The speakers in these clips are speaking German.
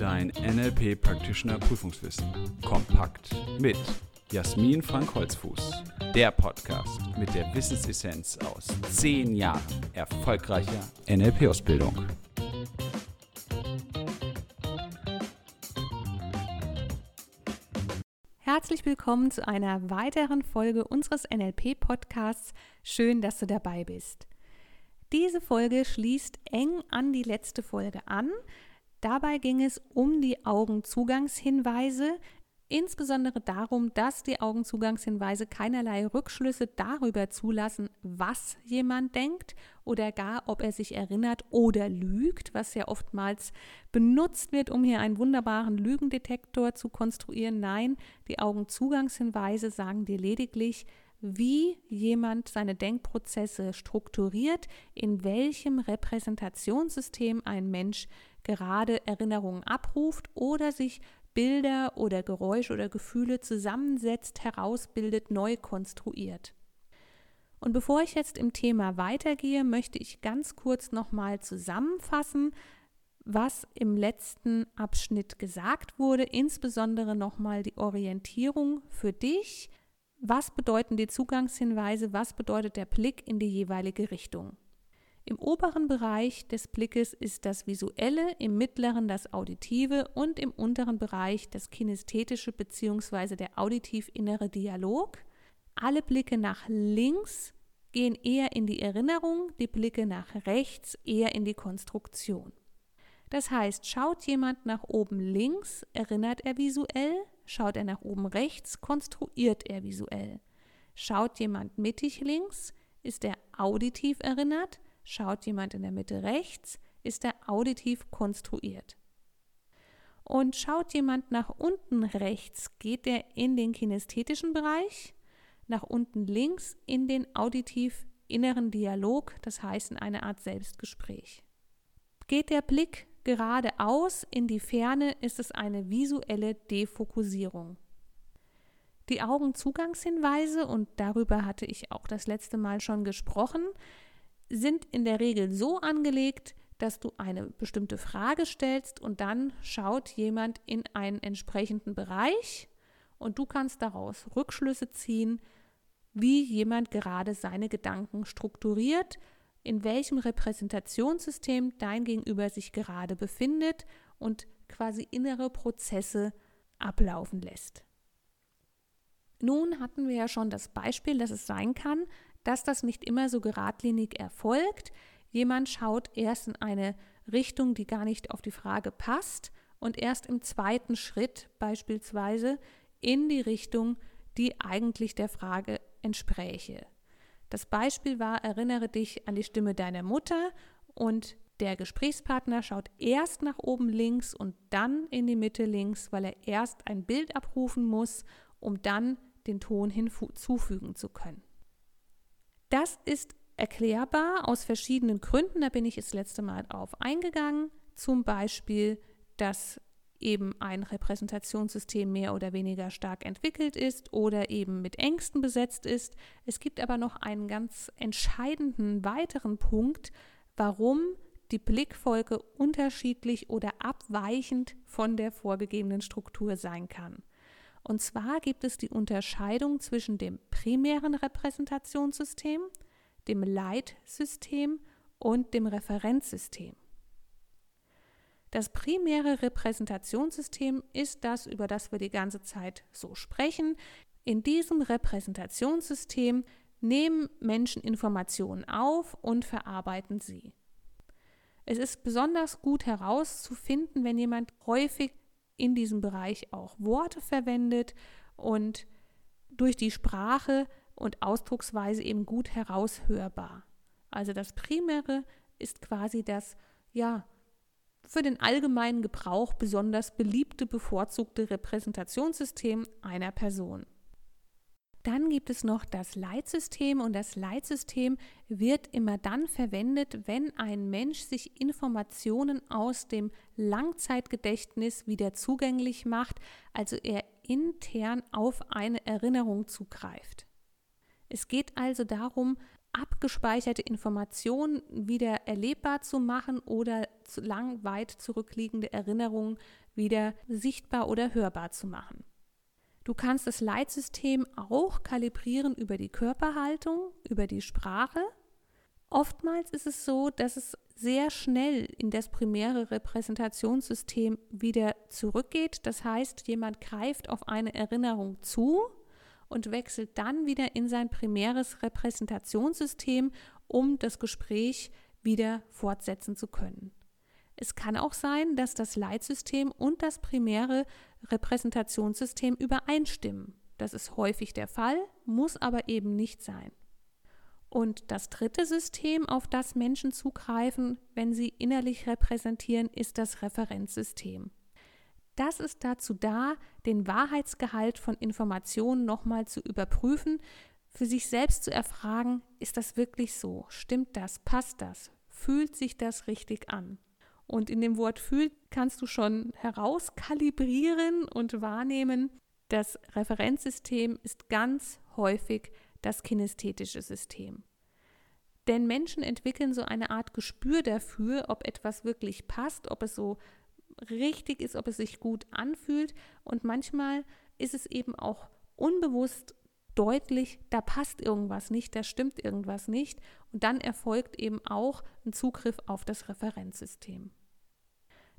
Dein NLP Practitioner Prüfungswissen. Kompakt mit Jasmin Frank Holzfuß. Der Podcast mit der Wissensessenz aus 10 Jahren erfolgreicher NLP-Ausbildung. Herzlich willkommen zu einer weiteren Folge unseres NLP-Podcasts. Schön, dass du dabei bist. Diese Folge schließt eng an die letzte Folge an. Dabei ging es um die Augenzugangshinweise, insbesondere darum, dass die Augenzugangshinweise keinerlei Rückschlüsse darüber zulassen, was jemand denkt oder gar, ob er sich erinnert oder lügt, was ja oftmals benutzt wird, um hier einen wunderbaren Lügendetektor zu konstruieren. Nein, die Augenzugangshinweise sagen dir lediglich, wie jemand seine Denkprozesse strukturiert, in welchem Repräsentationssystem ein Mensch gerade Erinnerungen abruft oder sich Bilder oder Geräusche oder Gefühle zusammensetzt, herausbildet, neu konstruiert. Und bevor ich jetzt im Thema weitergehe, möchte ich ganz kurz nochmal zusammenfassen, was im letzten Abschnitt gesagt wurde, insbesondere nochmal die Orientierung für dich, was bedeuten die Zugangshinweise? Was bedeutet der Blick in die jeweilige Richtung? Im oberen Bereich des Blickes ist das Visuelle, im mittleren das Auditive und im unteren Bereich das Kinästhetische bzw. der auditiv-innere Dialog. Alle Blicke nach links gehen eher in die Erinnerung, die Blicke nach rechts eher in die Konstruktion. Das heißt, schaut jemand nach oben links, erinnert er visuell, schaut er nach oben rechts, konstruiert er visuell. Schaut jemand mittig links, ist er auditiv erinnert, schaut jemand in der Mitte rechts, ist er auditiv konstruiert. Und schaut jemand nach unten rechts, geht er in den kinästhetischen Bereich, nach unten links in den auditiv inneren Dialog, das heißt in eine Art Selbstgespräch. Geht der Blick geradeaus in die Ferne ist es eine visuelle Defokussierung. Die Augenzugangshinweise, und darüber hatte ich auch das letzte Mal schon gesprochen, sind in der Regel so angelegt, dass du eine bestimmte Frage stellst und dann schaut jemand in einen entsprechenden Bereich und du kannst daraus Rückschlüsse ziehen, wie jemand gerade seine Gedanken strukturiert, in welchem Repräsentationssystem dein Gegenüber sich gerade befindet und quasi innere Prozesse ablaufen lässt. Nun hatten wir ja schon das Beispiel, dass es sein kann, dass das nicht immer so geradlinig erfolgt. Jemand schaut erst in eine Richtung, die gar nicht auf die Frage passt und erst im zweiten Schritt beispielsweise in die Richtung, die eigentlich der Frage entspräche. Das Beispiel war, erinnere dich an die Stimme deiner Mutter und der Gesprächspartner schaut erst nach oben links und dann in die Mitte links, weil er erst ein Bild abrufen muss, um dann den Ton hinzufügen zu können. Das ist erklärbar aus verschiedenen Gründen, da bin ich das letzte Mal auf eingegangen. Zum Beispiel, dass eben ein Repräsentationssystem mehr oder weniger stark entwickelt ist oder eben mit Ängsten besetzt ist. Es gibt aber noch einen ganz entscheidenden weiteren Punkt, warum die Blickfolge unterschiedlich oder abweichend von der vorgegebenen Struktur sein kann. Und zwar gibt es die Unterscheidung zwischen dem primären Repräsentationssystem, dem Leitsystem und dem Referenzsystem. Das primäre Repräsentationssystem ist das, über das wir die ganze Zeit so sprechen. In diesem Repräsentationssystem nehmen Menschen Informationen auf und verarbeiten sie. Es ist besonders gut herauszufinden, wenn jemand häufig in diesem Bereich auch Worte verwendet und durch die Sprache und Ausdrucksweise eben gut heraushörbar. Also das Primäre ist quasi das, ja, für den allgemeinen Gebrauch besonders beliebte bevorzugte Repräsentationssystem einer Person. Dann gibt es noch das Leitsystem und das Leitsystem wird immer dann verwendet, wenn ein Mensch sich Informationen aus dem Langzeitgedächtnis wieder zugänglich macht, also er intern auf eine Erinnerung zugreift. Es geht also darum, abgespeicherte Informationen wieder erlebbar zu machen oder zu lang weit zurückliegende Erinnerungen wieder sichtbar oder hörbar zu machen. Du kannst das Leitsystem auch kalibrieren über die Körperhaltung, über die Sprache. Oftmals ist es so, dass es sehr schnell in das primäre Repräsentationssystem wieder zurückgeht. Das heißt, jemand greift auf eine Erinnerung zu und wechselt dann wieder in sein primäres Repräsentationssystem, um das Gespräch wieder fortsetzen zu können. Es kann auch sein, dass das Leitsystem und das primäre Repräsentationssystem übereinstimmen. Das ist häufig der Fall, muss aber eben nicht sein. Und das dritte System, auf das Menschen zugreifen, wenn sie innerlich repräsentieren, ist das Referenzsystem. Das ist dazu da, den Wahrheitsgehalt von Informationen nochmal zu überprüfen, für sich selbst zu erfragen, ist das wirklich so? Stimmt das? Passt das? Fühlt sich das richtig an? Und in dem Wort fühlt kannst du schon herauskalibrieren und wahrnehmen, das Referenzsystem ist ganz häufig das kinästhetische System. Denn Menschen entwickeln so eine Art Gespür dafür, ob etwas wirklich passt, ob es so richtig ist, ob es sich gut anfühlt. Und manchmal ist es eben auch unbewusst deutlich, da passt irgendwas nicht, da stimmt irgendwas nicht. Und dann erfolgt eben auch ein Zugriff auf das Referenzsystem.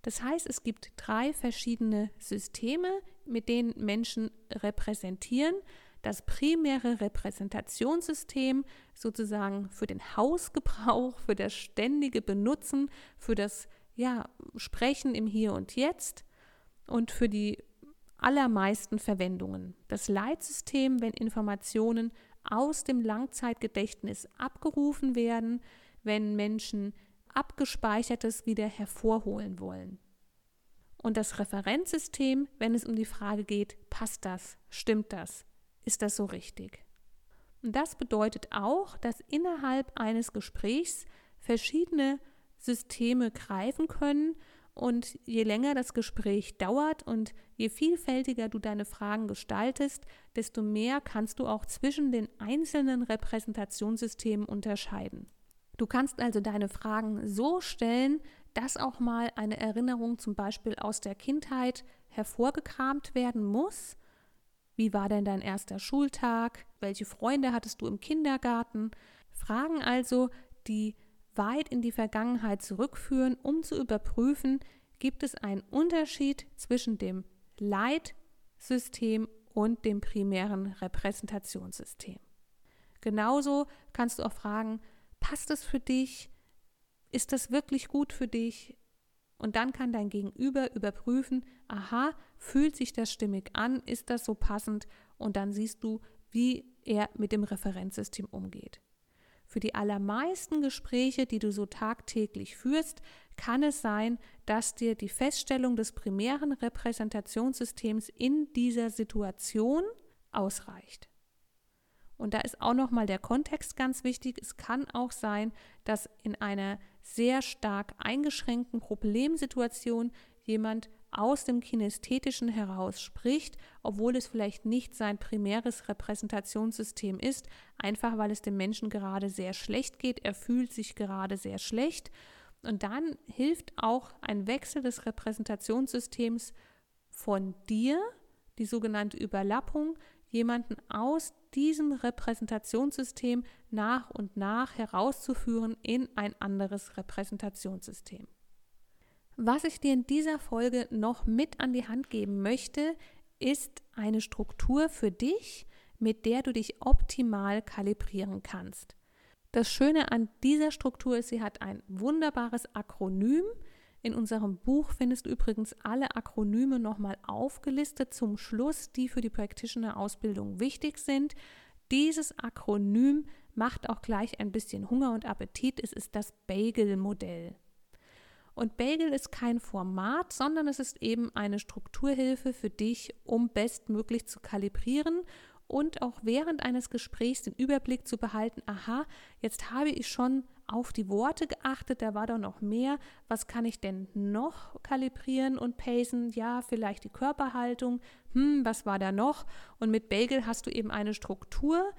Das heißt, es gibt drei verschiedene Systeme, mit denen Menschen repräsentieren das primäre Repräsentationssystem sozusagen für den Hausgebrauch, für das ständige Benutzen, für das ja, Sprechen im Hier und Jetzt und für die allermeisten Verwendungen. Das Leitsystem, wenn Informationen aus dem Langzeitgedächtnis abgerufen werden, wenn Menschen abgespeichertes wieder hervorholen wollen. Und das Referenzsystem, wenn es um die Frage geht, passt das, stimmt das, ist das so richtig? Und das bedeutet auch, dass innerhalb eines Gesprächs verschiedene Systeme greifen können und je länger das Gespräch dauert und je vielfältiger du deine Fragen gestaltest, desto mehr kannst du auch zwischen den einzelnen Repräsentationssystemen unterscheiden. Du kannst also deine Fragen so stellen, dass auch mal eine Erinnerung zum Beispiel aus der Kindheit hervorgekramt werden muss wie war denn dein erster Schultag? Welche Freunde hattest du im Kindergarten? Fragen also, die weit in die Vergangenheit zurückführen, um zu überprüfen, gibt es einen Unterschied zwischen dem Leitsystem und dem primären Repräsentationssystem. Genauso kannst du auch fragen, passt es für dich? Ist das wirklich gut für dich? Und dann kann dein Gegenüber überprüfen, aha, fühlt sich das stimmig an, ist das so passend? Und dann siehst du, wie er mit dem Referenzsystem umgeht. Für die allermeisten Gespräche, die du so tagtäglich führst, kann es sein, dass dir die Feststellung des primären Repräsentationssystems in dieser Situation ausreicht. Und da ist auch nochmal der Kontext ganz wichtig. Es kann auch sein, dass in einer sehr stark eingeschränkten Problemsituation jemand aus dem Kinästhetischen heraus spricht, obwohl es vielleicht nicht sein primäres Repräsentationssystem ist, einfach weil es dem Menschen gerade sehr schlecht geht, er fühlt sich gerade sehr schlecht. Und dann hilft auch ein Wechsel des Repräsentationssystems von dir, die sogenannte Überlappung, jemanden aus diesem Repräsentationssystem nach und nach herauszuführen in ein anderes Repräsentationssystem. Was ich dir in dieser Folge noch mit an die Hand geben möchte, ist eine Struktur für dich, mit der du dich optimal kalibrieren kannst. Das Schöne an dieser Struktur ist, sie hat ein wunderbares Akronym, in unserem Buch findest du übrigens alle Akronyme nochmal aufgelistet zum Schluss, die für die Practitioner-Ausbildung wichtig sind. Dieses Akronym macht auch gleich ein bisschen Hunger und Appetit. Es ist das Bagel-Modell. Und Bagel ist kein Format, sondern es ist eben eine Strukturhilfe für dich, um bestmöglich zu kalibrieren und auch während eines Gesprächs den Überblick zu behalten, aha, jetzt habe ich schon auf die Worte geachtet, da war doch noch mehr. Was kann ich denn noch kalibrieren und pacen? Ja, vielleicht die Körperhaltung. Hm, was war da noch? Und mit Bagel hast du eben eine Struktur,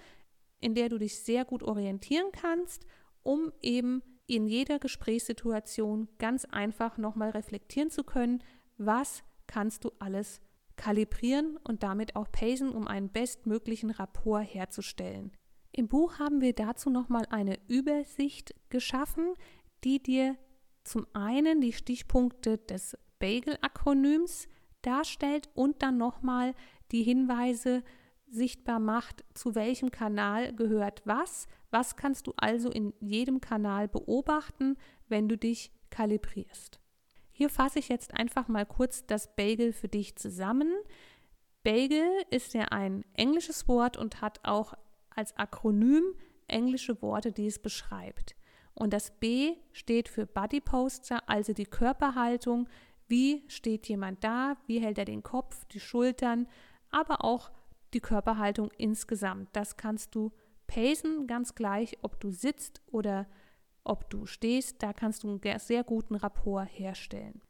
in der du dich sehr gut orientieren kannst, um eben in jeder Gesprächssituation ganz einfach nochmal reflektieren zu können, was kannst du alles kalibrieren und damit auch pacen, um einen bestmöglichen Rapport herzustellen. Im Buch haben wir dazu nochmal eine Übersicht geschaffen, die dir zum einen die Stichpunkte des Bagel-Akronyms darstellt und dann nochmal die Hinweise sichtbar macht, zu welchem Kanal gehört was. Was kannst du also in jedem Kanal beobachten, wenn du dich kalibrierst. Hier fasse ich jetzt einfach mal kurz das Bagel für dich zusammen. Bagel ist ja ein englisches Wort und hat auch als Akronym englische Worte, die es beschreibt. Und das B steht für Body Posture, also die Körperhaltung. Wie steht jemand da? Wie hält er den Kopf, die Schultern, aber auch die Körperhaltung insgesamt. Das kannst du pacen, ganz gleich, ob du sitzt oder ob du stehst. Da kannst du einen sehr guten Rapport herstellen.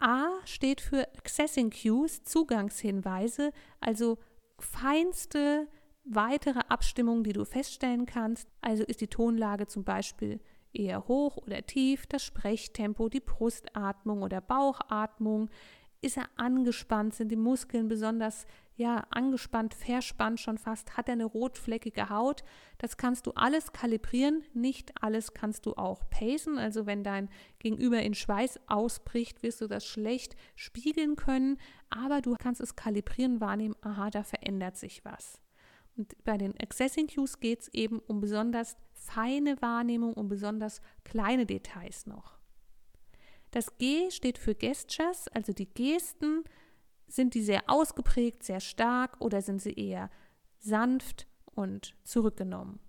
A steht für Accessing Cues, Zugangshinweise, also feinste weitere Abstimmungen, die du feststellen kannst. Also ist die Tonlage zum Beispiel eher hoch oder tief, das Sprechtempo, die Brustatmung oder Bauchatmung. Ist er angespannt, sind die Muskeln besonders ja, angespannt, verspannt schon fast, hat er eine rotfleckige Haut. Das kannst du alles kalibrieren, nicht alles kannst du auch pacen. Also wenn dein Gegenüber in Schweiß ausbricht, wirst du das schlecht spiegeln können, aber du kannst es kalibrieren, wahrnehmen, aha, da verändert sich was. Und bei den Accessing Cues geht es eben um besonders feine Wahrnehmung, um besonders kleine Details noch. Das G steht für Gestures, also die Gesten. Sind die sehr ausgeprägt, sehr stark oder sind sie eher sanft und zurückgenommen?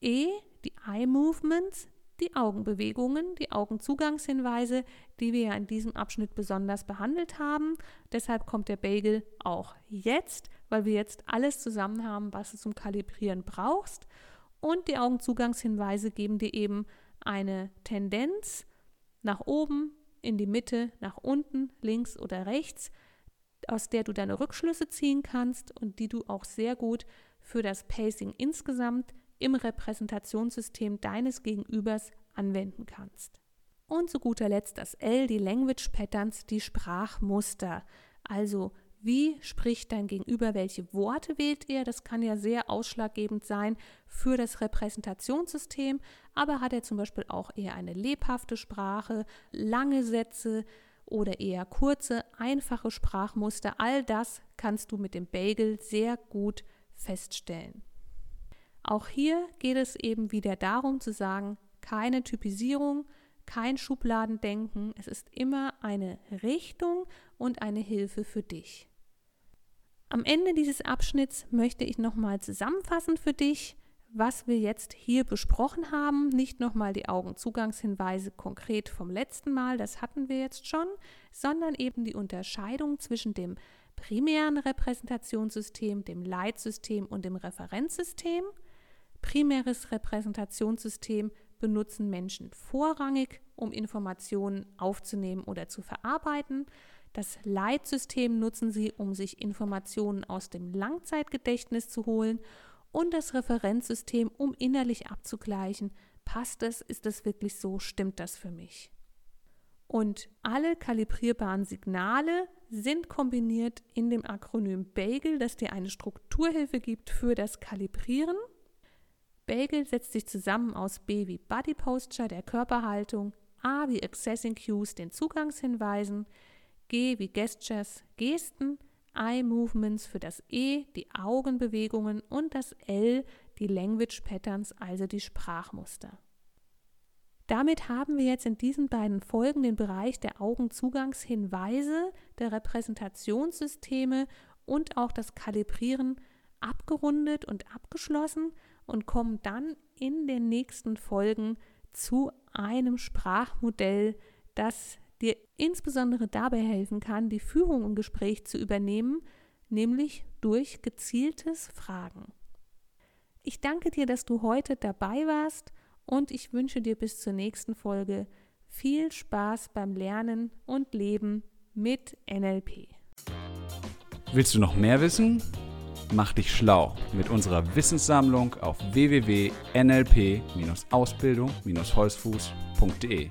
E, die Eye Movements, die Augenbewegungen, die Augenzugangshinweise, die wir ja in diesem Abschnitt besonders behandelt haben. Deshalb kommt der Bagel auch jetzt, weil wir jetzt alles zusammen haben, was du zum Kalibrieren brauchst. Und die Augenzugangshinweise geben dir eben eine Tendenz nach oben, in die Mitte, nach unten, links oder rechts, aus der du deine Rückschlüsse ziehen kannst und die du auch sehr gut für das Pacing insgesamt im Repräsentationssystem deines Gegenübers anwenden kannst. Und zu guter Letzt das L, die Language Patterns, die Sprachmuster. Also wie spricht dein Gegenüber, welche Worte wählt er? Das kann ja sehr ausschlaggebend sein für das Repräsentationssystem. Aber hat er zum Beispiel auch eher eine lebhafte Sprache, lange Sätze oder eher kurze, einfache Sprachmuster? All das kannst du mit dem Bagel sehr gut feststellen. Auch hier geht es eben wieder darum zu sagen, keine Typisierung, kein Schubladendenken, es ist immer eine Richtung und eine Hilfe für dich. Am Ende dieses Abschnitts möchte ich nochmal zusammenfassen für dich, was wir jetzt hier besprochen haben. Nicht nochmal die Augenzugangshinweise konkret vom letzten Mal, das hatten wir jetzt schon, sondern eben die Unterscheidung zwischen dem primären Repräsentationssystem, dem Leitsystem und dem Referenzsystem – Primäres Repräsentationssystem benutzen Menschen vorrangig, um Informationen aufzunehmen oder zu verarbeiten. Das Leitsystem nutzen sie, um sich Informationen aus dem Langzeitgedächtnis zu holen und das Referenzsystem, um innerlich abzugleichen, passt es, ist es wirklich so, stimmt das für mich. Und alle kalibrierbaren Signale sind kombiniert in dem Akronym BAGEL, das dir eine Strukturhilfe gibt für das Kalibrieren. Bagel setzt sich zusammen aus B wie Body Posture, der Körperhaltung, A wie Accessing Cues, den Zugangshinweisen, G wie Gestures, Gesten, Eye Movements für das E, die Augenbewegungen und das L, die Language Patterns, also die Sprachmuster. Damit haben wir jetzt in diesen beiden Folgen den Bereich der Augenzugangshinweise, der Repräsentationssysteme und auch das Kalibrieren abgerundet und abgeschlossen und kommen dann in den nächsten Folgen zu einem Sprachmodell, das dir insbesondere dabei helfen kann, die Führung im Gespräch zu übernehmen, nämlich durch gezieltes Fragen. Ich danke dir, dass du heute dabei warst und ich wünsche dir bis zur nächsten Folge viel Spaß beim Lernen und Leben mit NLP. Willst du noch mehr wissen? Mach dich schlau mit unserer Wissenssammlung auf www.nlp-ausbildung-holzfuß.de